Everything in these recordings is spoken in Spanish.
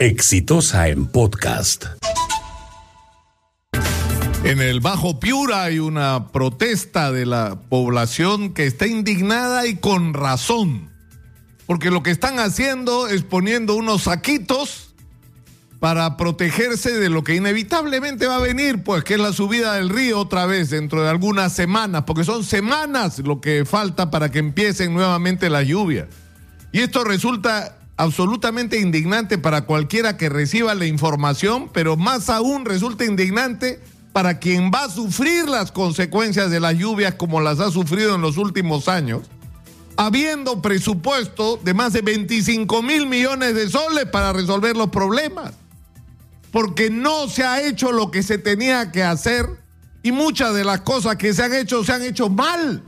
Exitosa en podcast. En el Bajo Piura hay una protesta de la población que está indignada y con razón. Porque lo que están haciendo es poniendo unos saquitos para protegerse de lo que inevitablemente va a venir, pues que es la subida del río otra vez dentro de algunas semanas, porque son semanas lo que falta para que empiecen nuevamente las lluvias. Y esto resulta absolutamente indignante para cualquiera que reciba la información, pero más aún resulta indignante para quien va a sufrir las consecuencias de las lluvias como las ha sufrido en los últimos años, habiendo presupuesto de más de 25 mil millones de soles para resolver los problemas, porque no se ha hecho lo que se tenía que hacer y muchas de las cosas que se han hecho se han hecho mal.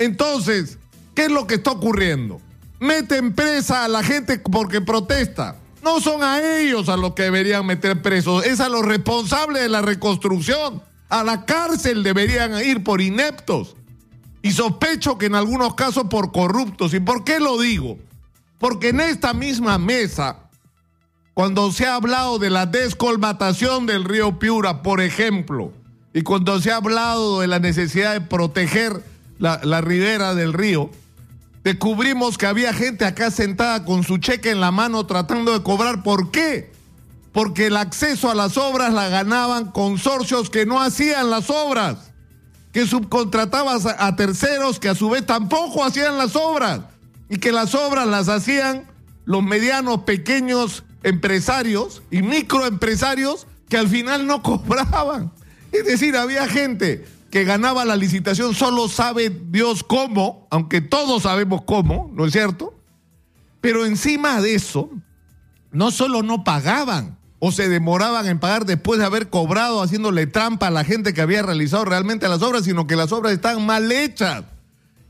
Entonces, ¿qué es lo que está ocurriendo? Meten presa a la gente porque protesta. No son a ellos a los que deberían meter presos, es a los responsables de la reconstrucción. A la cárcel deberían ir por ineptos. Y sospecho que en algunos casos por corruptos. ¿Y por qué lo digo? Porque en esta misma mesa, cuando se ha hablado de la descolmatación del río Piura, por ejemplo, y cuando se ha hablado de la necesidad de proteger la, la ribera del río, descubrimos que había gente acá sentada con su cheque en la mano tratando de cobrar. ¿Por qué? Porque el acceso a las obras la ganaban consorcios que no hacían las obras, que subcontrataban a terceros que a su vez tampoco hacían las obras y que las obras las hacían los medianos, pequeños empresarios y microempresarios que al final no cobraban. Es decir, había gente que ganaba la licitación, solo sabe Dios cómo, aunque todos sabemos cómo, ¿no es cierto? Pero encima de eso, no solo no pagaban o se demoraban en pagar después de haber cobrado haciéndole trampa a la gente que había realizado realmente las obras, sino que las obras están mal hechas.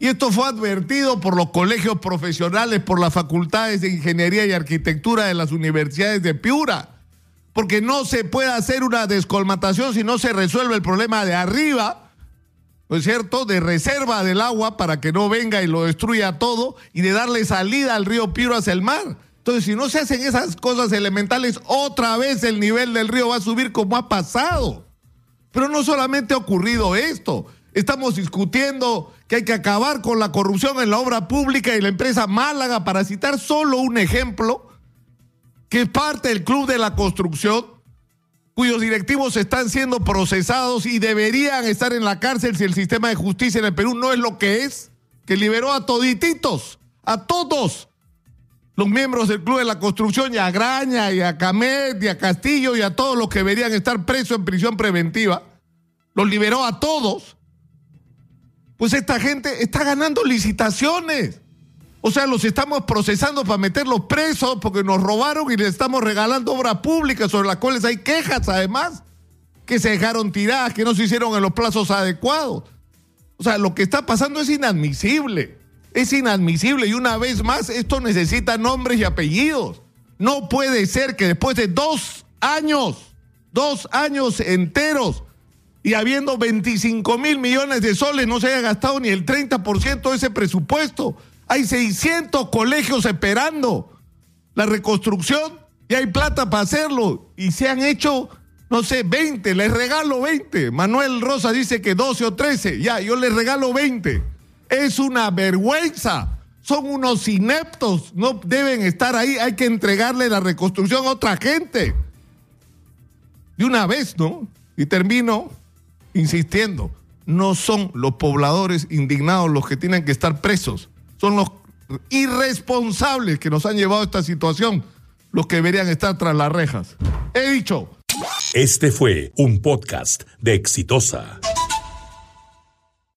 Y esto fue advertido por los colegios profesionales, por las facultades de ingeniería y arquitectura de las universidades de Piura. Porque no se puede hacer una descolmatación si no se resuelve el problema de arriba ¿no es cierto?, de reserva del agua para que no venga y lo destruya todo y de darle salida al río Piro hacia el mar. Entonces, si no se hacen esas cosas elementales, otra vez el nivel del río va a subir como ha pasado. Pero no solamente ha ocurrido esto, estamos discutiendo que hay que acabar con la corrupción en la obra pública y la empresa Málaga, para citar solo un ejemplo, que es parte del Club de la Construcción, cuyos directivos están siendo procesados y deberían estar en la cárcel si el sistema de justicia en el Perú no es lo que es, que liberó a todititos, a todos los miembros del Club de la Construcción, y a Graña, y a Camet, y a Castillo, y a todos los que deberían estar presos en prisión preventiva, los liberó a todos, pues esta gente está ganando licitaciones. O sea, los estamos procesando para meterlos presos porque nos robaron y les estamos regalando obras públicas sobre las cuales hay quejas además, que se dejaron tiradas, que no se hicieron en los plazos adecuados. O sea, lo que está pasando es inadmisible. Es inadmisible y una vez más esto necesita nombres y apellidos. No puede ser que después de dos años, dos años enteros, y habiendo 25 mil millones de soles, no se haya gastado ni el 30% de ese presupuesto. Hay 600 colegios esperando la reconstrucción y hay plata para hacerlo. Y se han hecho, no sé, 20, les regalo 20. Manuel Rosa dice que 12 o 13. Ya, yo les regalo 20. Es una vergüenza. Son unos ineptos. No deben estar ahí. Hay que entregarle la reconstrucción a otra gente. De una vez, ¿no? Y termino insistiendo. No son los pobladores indignados los que tienen que estar presos son los irresponsables que nos han llevado a esta situación los que deberían estar tras las rejas. He dicho. Este fue un podcast de Exitosa.